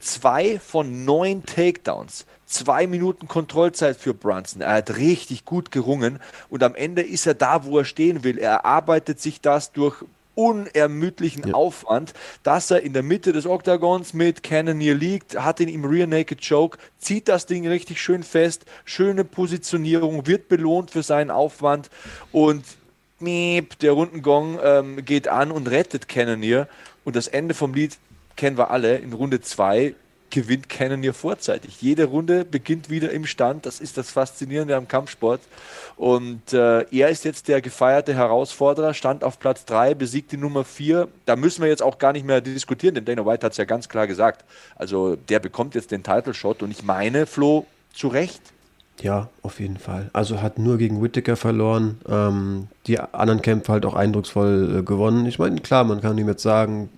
Zwei von neun Takedowns. zwei Minuten Kontrollzeit für Brunson. Er hat richtig gut gerungen und am Ende ist er da, wo er stehen will. Er arbeitet sich das durch unermüdlichen ja. Aufwand, dass er in der Mitte des Oktagons mit Cannonier liegt, hat ihn im Rear Naked Choke, zieht das Ding richtig schön fest, schöne Positionierung, wird belohnt für seinen Aufwand und miep, der Rundengong ähm, geht an und rettet Cannonier und das Ende vom Lied kennen wir alle in Runde 2 gewinnt Cannonier vorzeitig. Jede Runde beginnt wieder im Stand. Das ist das Faszinierende am Kampfsport. Und äh, er ist jetzt der gefeierte Herausforderer, stand auf Platz 3, besiegt die Nummer 4. Da müssen wir jetzt auch gar nicht mehr diskutieren, denn Dana White hat es ja ganz klar gesagt. Also der bekommt jetzt den Title Shot und ich meine, Flo, zu Recht. Ja, auf jeden Fall. Also hat nur gegen Whittaker verloren. Ähm, die anderen Kämpfe halt auch eindrucksvoll äh, gewonnen. Ich meine, klar, man kann ihm jetzt sagen,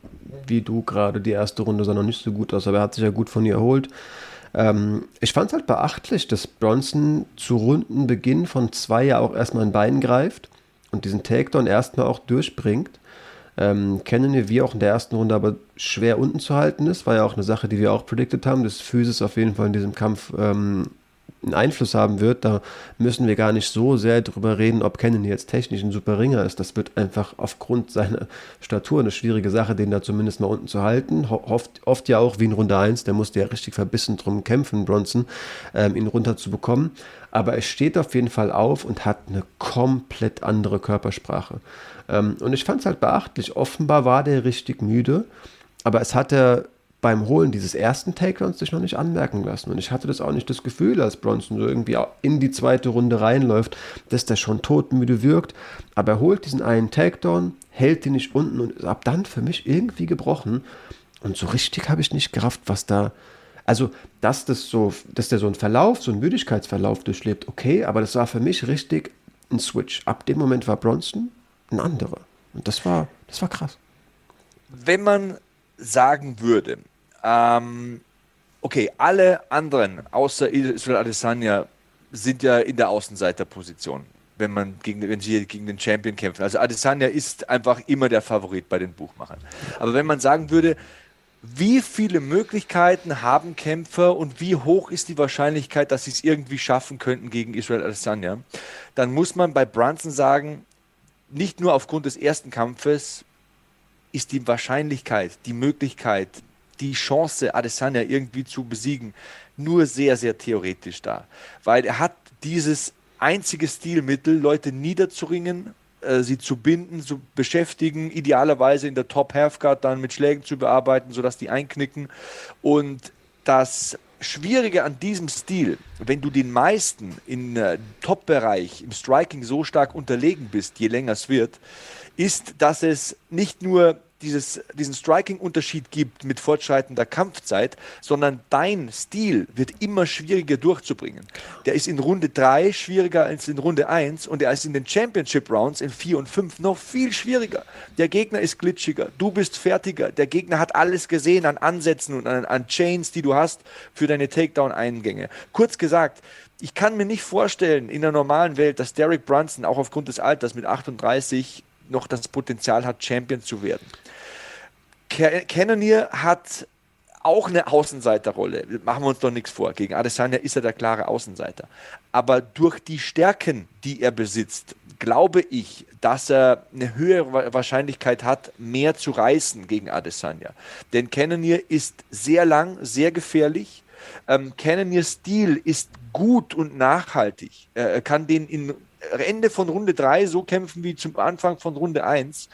wie du gerade, die erste Runde sah noch nicht so gut aus, aber er hat sich ja gut von ihr erholt. Ähm, ich fand es halt beachtlich, dass Bronson zu Rundenbeginn von zwei ja auch erstmal ein Bein greift und diesen Takedown erstmal auch durchbringt. Ähm, kennen wir wie auch in der ersten Runde aber schwer unten zu halten ist, war ja auch eine Sache, die wir auch predicted haben, dass Physis auf jeden Fall in diesem Kampf ähm, einen Einfluss haben wird, da müssen wir gar nicht so sehr drüber reden, ob Kennedy jetzt technisch ein super Ringer ist. Das wird einfach aufgrund seiner Statur eine schwierige Sache, den da zumindest mal unten zu halten. Oft, oft ja auch wie in Runde 1, der musste ja richtig verbissen drum kämpfen, Bronson, ähm, ihn runter zu bekommen. Aber er steht auf jeden Fall auf und hat eine komplett andere Körpersprache. Ähm, und ich fand es halt beachtlich. Offenbar war der richtig müde, aber es hat er beim Holen dieses ersten Takedowns sich noch nicht anmerken lassen. Und ich hatte das auch nicht das Gefühl, als Bronson so irgendwie in die zweite Runde reinläuft, dass der schon todmüde wirkt. Aber er holt diesen einen Takedown, hält den nicht unten und ist ab dann für mich irgendwie gebrochen. Und so richtig habe ich nicht gerafft, was da. Also, dass das so, dass der so einen Verlauf, so einen Müdigkeitsverlauf durchlebt, okay, aber das war für mich richtig ein Switch. Ab dem Moment war Bronson ein anderer. Und das war, das war krass. Wenn man sagen würde, ähm, okay, alle anderen außer Israel Adesanya sind ja in der Außenseiterposition, wenn man gegen, wenn sie gegen den Champion kämpfen. Also Adesanya ist einfach immer der Favorit bei den Buchmachern. Aber wenn man sagen würde, wie viele Möglichkeiten haben Kämpfer und wie hoch ist die Wahrscheinlichkeit, dass sie es irgendwie schaffen könnten gegen Israel Adesanya, dann muss man bei Brunson sagen, nicht nur aufgrund des ersten Kampfes ist die Wahrscheinlichkeit, die Möglichkeit, die Chance, Adesanya irgendwie zu besiegen, nur sehr, sehr theoretisch da. Weil er hat dieses einzige Stilmittel, Leute niederzuringen, äh, sie zu binden, zu beschäftigen, idealerweise in der Top Halfguard dann mit Schlägen zu bearbeiten, sodass die einknicken. Und das Schwierige an diesem Stil, wenn du den meisten im äh, Top-Bereich, im Striking so stark unterlegen bist, je länger es wird, ist, dass es nicht nur dieses, diesen Striking-Unterschied gibt mit fortschreitender Kampfzeit, sondern dein Stil wird immer schwieriger durchzubringen. Der ist in Runde 3 schwieriger als in Runde 1 und er ist in den Championship-Rounds in 4 und 5 noch viel schwieriger. Der Gegner ist glitschiger, du bist fertiger, der Gegner hat alles gesehen an Ansätzen und an, an Chains, die du hast für deine Takedown-Eingänge. Kurz gesagt, ich kann mir nicht vorstellen in der normalen Welt, dass Derek Brunson auch aufgrund des Alters mit 38 noch das Potenzial hat, Champion zu werden. Cannonier hat auch eine Außenseiterrolle. Machen wir uns doch nichts vor. Gegen Adesanya ist er der klare Außenseiter. Aber durch die Stärken, die er besitzt, glaube ich, dass er eine höhere Wahrscheinlichkeit hat, mehr zu reißen gegen Adesanya. Denn Cannonier ist sehr lang, sehr gefährlich. Ähm, Cannoniers Stil ist gut und nachhaltig. Er kann den in Ende von Runde 3 so kämpfen wie zum Anfang von Runde 1.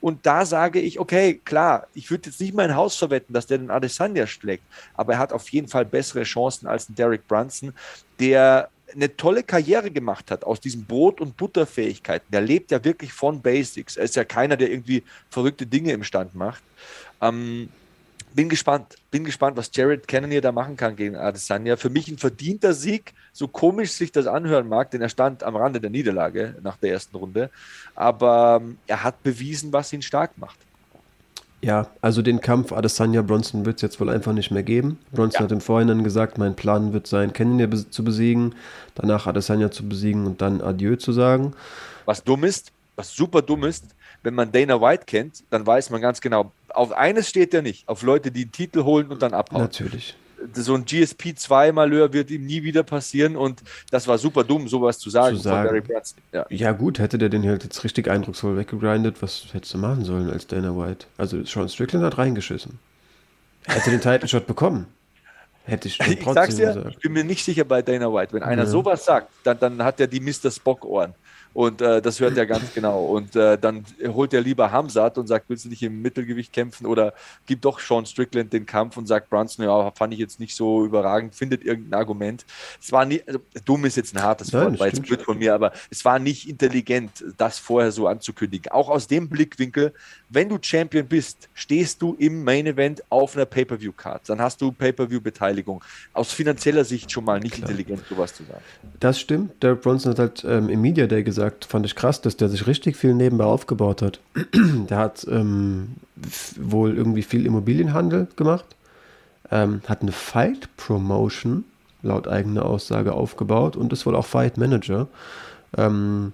Und da sage ich, okay, klar, ich würde jetzt nicht mein Haus verwetten, dass der den Adesanya schlägt, aber er hat auf jeden Fall bessere Chancen als ein Derek Brunson, der eine tolle Karriere gemacht hat aus diesen Brot- und Butterfähigkeiten. Der lebt ja wirklich von Basics. Er ist ja keiner, der irgendwie verrückte Dinge im Stand macht. Ähm, bin gespannt. Bin gespannt, was Jared Cannonier da machen kann gegen Adesanya. Für mich ein verdienter Sieg, so komisch sich das anhören mag, denn er stand am Rande der Niederlage nach der ersten Runde. Aber ähm, er hat bewiesen, was ihn stark macht. Ja, also den Kampf Adesanya-Bronson wird es jetzt wohl einfach nicht mehr geben. Bronson ja. hat im Vorhinein gesagt, mein Plan wird sein, Cannonier zu besiegen, danach Adesanya zu besiegen und dann Adieu zu sagen. Was dumm ist, was super dumm ist, wenn man Dana White kennt, dann weiß man ganz genau, auf eines steht er nicht, auf Leute, die einen Titel holen und dann abhauen. Natürlich. so ein GSP-2-Malheur wird ihm nie wieder passieren und das war super dumm, sowas zu sagen, Zu sagen. Ja. Ja, gut, hätte der den halt jetzt richtig eindrucksvoll weggegrindet, was hättest du machen sollen als Dana White? Also Sean Strickland hat reingeschissen. Er hätte den Title Shot bekommen. Hätte ich, Ich sag's dir, ich bin mir nicht sicher bei Dana White. Wenn einer Ja. sowas sagt, dann, dann hat er die Mr. Spock-Ohren. Und äh, das hört er ganz genau. Und äh, dann holt er lieber Hamzat und sagt, willst du nicht im Mittelgewicht kämpfen? Oder gibt doch Sean Strickland den Kampf und sagt Brunson, ja, fand ich jetzt nicht so überragend, findet irgendein Argument. Es war nie, also, dumm ist jetzt ein hartes Nein, Wort, jetzt stimmt blöd von mir, aber es war nicht intelligent, das vorher so anzukündigen. Auch aus dem Blickwinkel, wenn du Champion bist, stehst du im Main Event auf einer Pay-Per-View-Card. Dann hast du Pay-Per-View-Beteiligung. Aus finanzieller Sicht schon mal nicht Klar. intelligent, sowas zu sagen. Das stimmt. Derek Bronson hat halt ähm, im Media Day gesagt, fand ich krass, dass der sich richtig viel nebenbei aufgebaut hat. der hat ähm, wohl irgendwie viel Immobilienhandel gemacht, ähm, hat eine Fight Promotion laut eigener Aussage aufgebaut und ist wohl auch Fight Manager. Ähm,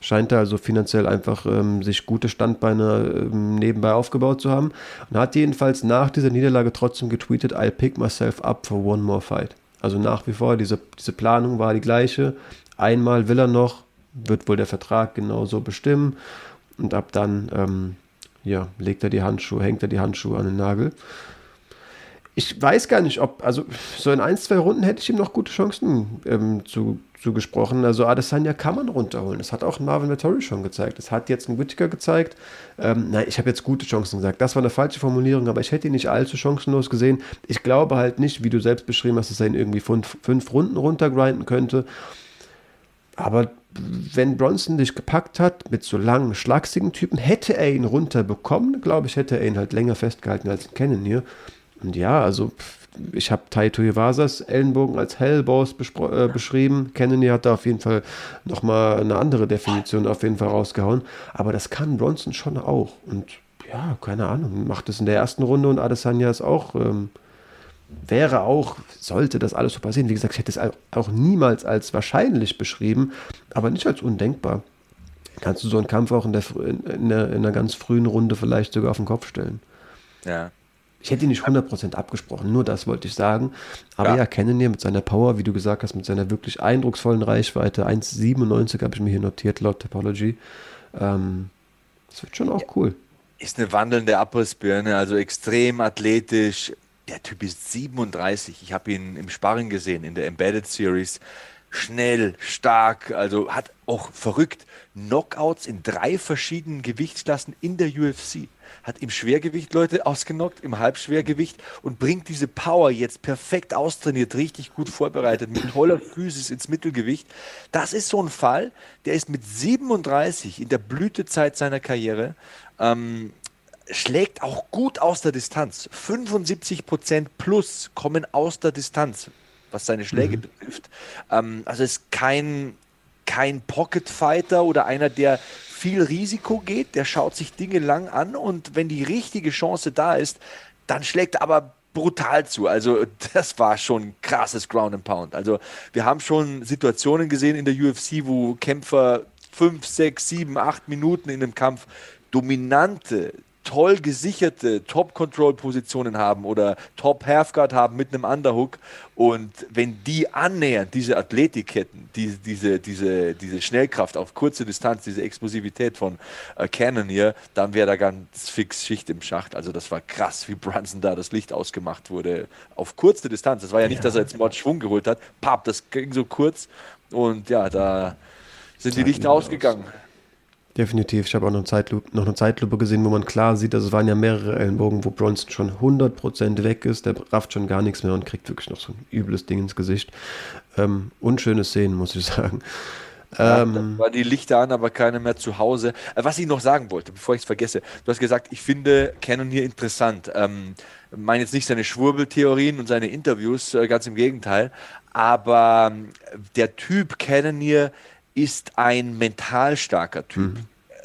scheint er also finanziell einfach ähm, sich gute Standbeine ähm, nebenbei aufgebaut zu haben und hat jedenfalls nach dieser Niederlage trotzdem getweetet, I'll pick myself up for one more fight. Also nach wie vor, diese, diese Planung war die gleiche. Einmal will er noch, wird wohl der Vertrag genauso bestimmen und ab dann ähm, ja, legt er die Handschuhe, hängt er die Handschuhe an den Nagel. Ich weiß gar nicht, ob, also so in ein, zwei Runden hätte ich ihm noch gute Chancen ähm, zu, zugesprochen. Also Adesanya kann man runterholen. Das hat auch Marvin Vettori schon gezeigt. Das hat jetzt ein Whittaker gezeigt. Ähm, nein, ich habe jetzt gute Chancen gesagt. Das war eine falsche Formulierung, aber ich hätte ihn nicht allzu chancenlos gesehen. Ich glaube halt nicht, wie du selbst beschrieben hast, dass er ihn irgendwie fünf, fünf Runden runtergrinden könnte. Aber wenn Bronson dich gepackt hat mit so langen, schlagsigen Typen, hätte er ihn runterbekommen, glaube ich, hätte er ihn halt länger festgehalten als ein Cannon hier. Und ja, also ich habe Taito Iwasas Ellenbogen als Hellboss äh, beschrieben. Kennedy hat da auf jeden Fall nochmal eine andere Definition auf jeden Fall rausgehauen. Aber das kann Bronson schon auch. Und ja, keine Ahnung, macht es in der ersten Runde und Adesanya ist auch, ähm, wäre auch, sollte das alles so passieren. Wie gesagt, ich hätte es auch- niemals als wahrscheinlich beschrieben, aber nicht als undenkbar. Kannst du so einen Kampf auch in der, in, der, in einer ganz frühen Runde vielleicht sogar auf den Kopf stellen. Ja. Ich hätte ihn nicht 100% abgesprochen, nur das wollte ich sagen. Aber Ja. ja, Cannonier mit seiner Power, wie du gesagt hast, mit seiner wirklich eindrucksvollen Reichweite, 1,97 habe ich mir hier notiert laut Topology. Ähm, das wird schon auch cool. Ist eine wandelnde Abrissbirne, also extrem athletisch. Der Typ ist 37. Ich habe ihn im Sparring gesehen, in der Embedded Series. Schnell, stark, also hat auch verrückt Knockouts in drei verschiedenen Gewichtsklassen in der UFC. Hat im Schwergewicht Leute ausgenockt, im Halbschwergewicht und bringt diese Power jetzt perfekt austrainiert, richtig gut vorbereitet, mit toller Physis ins Mittelgewicht. Das ist so ein Fall, der ist mit 37 in der Blütezeit seiner Karriere ähm, schlägt auch gut aus der Distanz. 75% plus kommen aus der Distanz, was seine Schläge betrifft. Ähm, also ist kein, kein Pocket Fighter oder einer, der viel Risiko geht, der schaut sich Dinge lang an und wenn die richtige Chance da ist, dann schlägt er aber brutal zu. Also das war schon ein krasses Ground and Pound. Also wir haben schon Situationen gesehen in der UFC, wo Kämpfer fünf, sechs, sieben, acht Minuten in einem Kampf dominante, toll gesicherte Top-Control-Positionen haben oder Top-Halfguard haben mit einem Underhook und wenn die annähernd diese Athletik hätten, diese, diese, diese, diese Schnellkraft auf kurze Distanz, diese Explosivität von äh, Cannon hier, dann wäre da ganz fix Schicht im Schacht. Also das war krass, wie Brunson da das Licht ausgemacht wurde auf kurze Distanz. Das war ja nicht, dass er jetzt Mord Schwung geholt hat. Papp, das ging so kurz und ja, da sind die Lichter ausgegangen. Definitiv. Ich habe auch noch, eine Zeitlupe, noch eine Zeitlupe gesehen, wo man klar sieht, dass es waren ja mehrere Ellenbogen, wo Bronson schon 100% weg ist. Der rafft schon gar nichts mehr und kriegt wirklich noch so ein übles Ding ins Gesicht. Ähm, unschöne Szenen, muss ich sagen. Ja, Ähm, war die Lichter an, aber keiner mehr zu Hause. Äh, Was ich noch sagen wollte, bevor ich es vergesse, du hast gesagt, ich finde Canon hier interessant. Ähm, meine jetzt nicht seine Schwurbeltheorien und seine Interviews, äh, ganz im Gegenteil. Aber ähm, der Typ Canon hier ist ein mental starker Typ.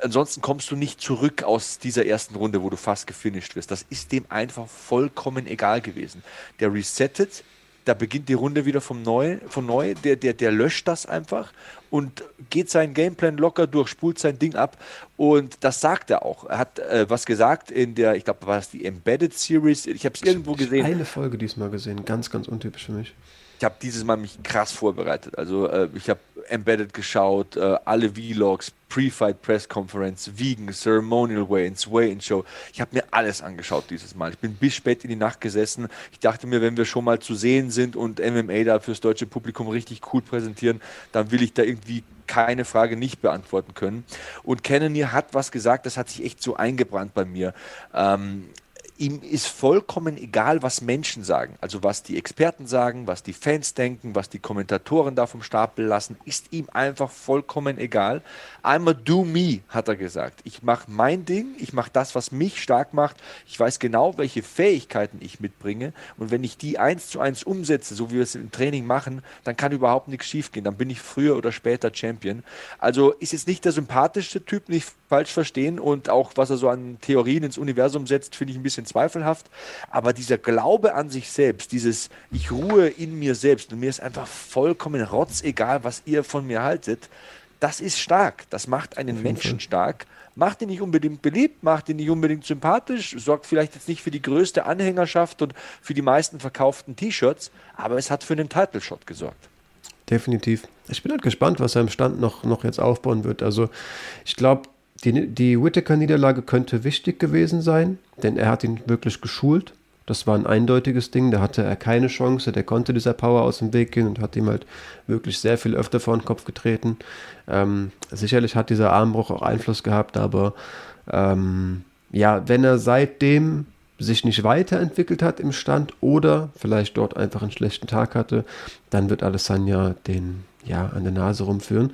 Ansonsten kommst du nicht zurück aus dieser ersten Runde, wo du fast gefinisht wirst. Das ist dem einfach vollkommen egal gewesen. Der resettet, da beginnt die Runde wieder vom Neu, von neu. Der, der, der löscht das einfach und geht seinen Gameplan locker durch, spult sein Ding ab. Und das sagt er auch. Er hat äh, was gesagt in der, ich glaube, war es die Embedded Series. Ich habe es irgendwo gesehen. Eine Folge diesmal gesehen, ganz, ganz untypisch für mich. Ich habe dieses Mal mich krass vorbereitet. Also äh, ich habe Embedded geschaut, äh, alle Vlogs, Pre-Fight Press Conference, Vegan, Ceremonial Weigh-ins, Weigh-in-Show. Ich habe mir alles angeschaut dieses Mal. Ich bin bis spät in die Nacht gesessen. Ich dachte mir, wenn wir schon mal zu sehen sind und MMA da fürs deutsche Publikum richtig cool präsentieren, dann will ich da irgendwie keine Frage nicht beantworten können. Und Cannonier hat was gesagt, das hat sich echt so eingebrannt bei mir. Ähm, ihm ist vollkommen egal, was Menschen sagen. Also was die Experten sagen, was die Fans denken, was die Kommentatoren da vom Stapel lassen, ist ihm einfach vollkommen egal. I'm a do me, hat er gesagt. Ich mache mein Ding, ich mache das, was mich stark macht. Ich weiß genau, welche Fähigkeiten ich mitbringe. Und wenn ich die eins zu eins umsetze, so wie wir es im Training machen, dann kann überhaupt nichts schiefgehen. Dann bin ich früher oder später Champion. Also ist jetzt nicht der sympathischste Typ, nicht falsch verstehen. Und auch was er so an Theorien ins Universum setzt, finde ich ein bisschen zweifelhaft. Aber dieser Glaube an sich selbst, dieses Ich ruhe in mir selbst und mir ist einfach vollkommen rotzegal, was ihr von mir haltet, das ist stark. Das macht einen Menschen stark. Macht ihn nicht unbedingt beliebt, macht ihn nicht unbedingt sympathisch, sorgt vielleicht jetzt nicht für die größte Anhängerschaft und für die meisten verkauften T-Shirts, aber es hat für einen Title Shot gesorgt. Definitiv. Ich bin halt gespannt, was er im Stand noch, noch jetzt aufbauen wird. Also, ich glaube, die, die Whittaker-Niederlage könnte wichtig gewesen sein, denn er hat ihn wirklich geschult. Das war ein eindeutiges Ding, da hatte er keine Chance, der konnte dieser Power aus dem Weg gehen und hat ihm halt wirklich sehr viel öfter vor den Kopf getreten. Ähm, sicherlich hat dieser Armbruch auch Einfluss gehabt, aber ähm, ja, wenn er seitdem sich nicht weiterentwickelt hat im Stand oder vielleicht dort einfach einen schlechten Tag hatte, dann wird Alessandra den ja an der Nase rumführen.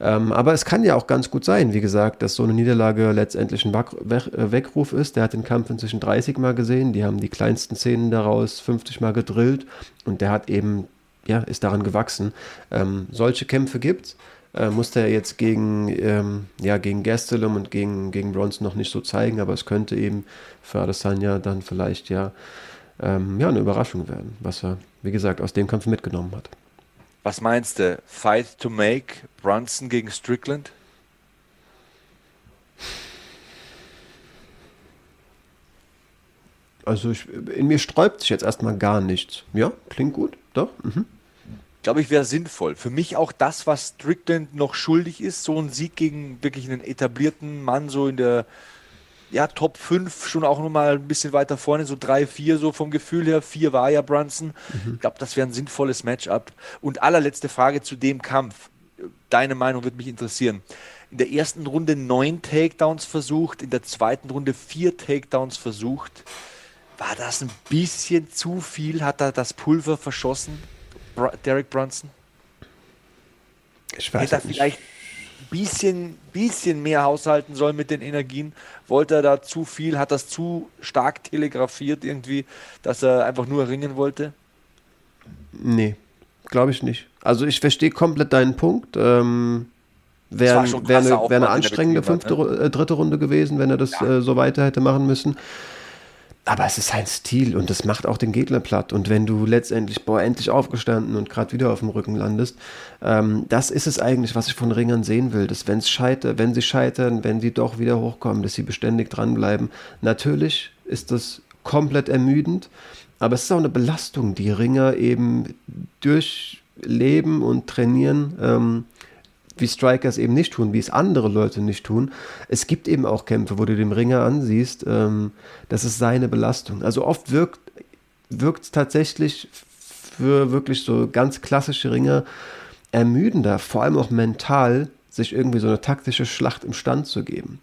Ähm, aber es kann ja auch ganz gut sein, wie gesagt, dass so eine Niederlage letztendlich ein Weckruf ist. Der hat den Kampf inzwischen 30 Mal gesehen, die haben die kleinsten Szenen daraus 50 Mal gedrillt und der hat eben, ja, ist daran gewachsen. Ähm, solche Kämpfe gibt's. Äh, musste er jetzt gegen, ähm, ja, gegen Gastelum und gegen, gegen Bronson noch nicht so zeigen, aber es könnte eben für Adesanya dann vielleicht ja, ähm, ja eine Überraschung werden, was er, wie gesagt, aus dem Kampf mitgenommen hat. Was meinst du? Fight to make Brunson gegen Strickland? Also ich, in mir sträubt sich jetzt erstmal gar nichts. Ja, klingt gut, doch. Mhm. Glaube ich, wäre sinnvoll. Für mich auch das, was Strickland noch schuldig ist, so ein Sieg gegen wirklich einen etablierten Mann, so in der ja, Top 5 schon auch nochmal ein bisschen weiter vorne, so 3, 4 so vom Gefühl her. 4 war ja Brunson. Mhm. Ich glaube, das wäre ein sinnvolles Matchup. Und allerletzte Frage zu dem Kampf. Deine Meinung würde mich interessieren. In der ersten Runde neun Takedowns versucht, in der zweiten Runde vier Takedowns versucht. War das ein bisschen zu viel? Hat er das Pulver verschossen, Derek Brunson? Ich weiß Hätte er vielleicht bisschen, bisschen mehr haushalten soll mit den Energien. Wollte er da zu viel, hat das zu stark telegrafiert irgendwie, dass er einfach nur ringen wollte? Nee, glaube ich nicht. Also ich verstehe komplett deinen Punkt. Ähm, Wäre wär eine, wär eine anstrengende fünfte, ne? Äh, dritte Runde gewesen, wenn er das ja. äh, so weiter hätte machen müssen. Aber es ist sein Stil und das macht auch den Gegner platt. Und wenn du letztendlich, boah, endlich aufgestanden und gerade wieder auf dem Rücken landest, ähm, das ist es eigentlich, was ich von Ringern sehen will. Dass wenn es scheitert, wenn sie scheitern, wenn sie doch wieder hochkommen, dass sie beständig dranbleiben. Natürlich ist das komplett ermüdend, aber es ist auch eine Belastung, die Ringer eben durchleben und trainieren. Ähm, wie Strikers eben nicht tun, wie es andere Leute nicht tun. Es gibt eben auch Kämpfe, wo du dem Ringer ansiehst, ähm, das ist seine Belastung. Also oft wirkt es tatsächlich für wirklich so ganz klassische Ringer ermüdender, vor allem auch mental, sich irgendwie so eine taktische Schlacht im Stand zu geben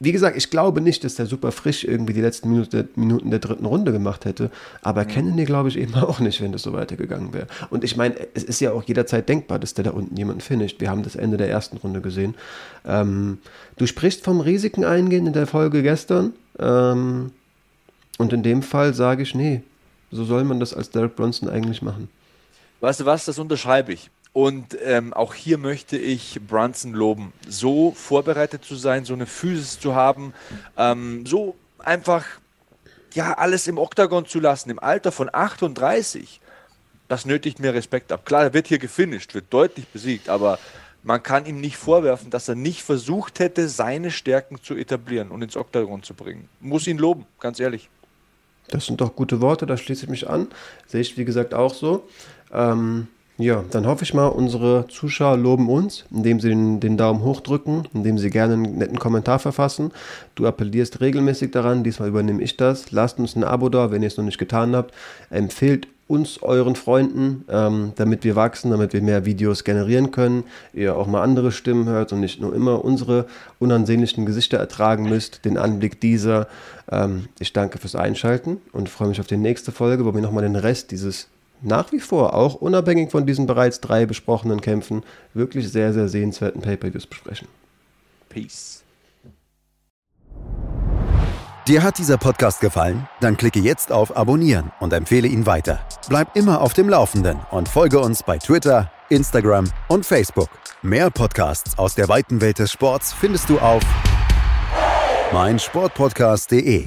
wie gesagt, ich glaube nicht, dass der super frisch irgendwie die letzten Minute, Minuten der dritten Runde gemacht hätte. Aber mhm. kennen die, glaube ich, eben auch nicht, wenn das so weitergegangen wäre. Und ich meine, es ist ja auch jederzeit denkbar, dass der da unten jemanden finisht. Wir haben das Ende der ersten Runde gesehen. Ähm, du sprichst vom Risiken eingehen in der Folge gestern. Ähm, und in dem Fall sage ich, nee, so soll man das als Derek Bronson eigentlich machen. Weißt du was, das unterschreibe ich. Und ähm, auch hier möchte ich Brunson loben, so vorbereitet zu sein, so eine Physis zu haben, ähm, so einfach ja alles im Oktagon zu lassen, im Alter von 38. Das nötigt mir Respekt ab. Klar, er wird hier gefinisht, wird deutlich besiegt, aber man kann ihm nicht vorwerfen, dass er nicht versucht hätte, seine Stärken zu etablieren und ins Oktagon zu bringen. Muss ihn loben, ganz ehrlich. Das sind doch gute Worte, da schließe ich mich an. Sehe ich, wie gesagt, auch so. Ähm, ja, dann hoffe ich mal, unsere Zuschauer loben uns, indem sie den, den, Daumen hoch drücken, indem sie gerne einen netten Kommentar verfassen. Du appellierst regelmäßig daran, diesmal übernehme ich das. Lasst uns ein Abo da, wenn ihr es noch nicht getan habt. Empfehlt uns, euren Freunden, ähm, damit wir wachsen, damit wir mehr Videos generieren können, ihr auch mal andere Stimmen hört und nicht nur immer unsere unansehnlichen Gesichter ertragen müsst, den Anblick dieser. Ähm, ich danke fürs Einschalten und freue mich auf die nächste Folge, wo wir nochmal den Rest dieses nach wie vor, auch unabhängig von diesen bereits drei besprochenen Kämpfen, wirklich sehr, sehr sehenswerten Pay-Per-Views besprechen. Peace. Dir hat dieser Podcast gefallen? Dann klicke jetzt auf Abonnieren und empfehle ihn weiter. Bleib immer auf dem Laufenden und folge uns bei Twitter, Instagram und Facebook. Mehr Podcasts aus der weiten Welt des Sports findest du auf meinsportpodcast.de.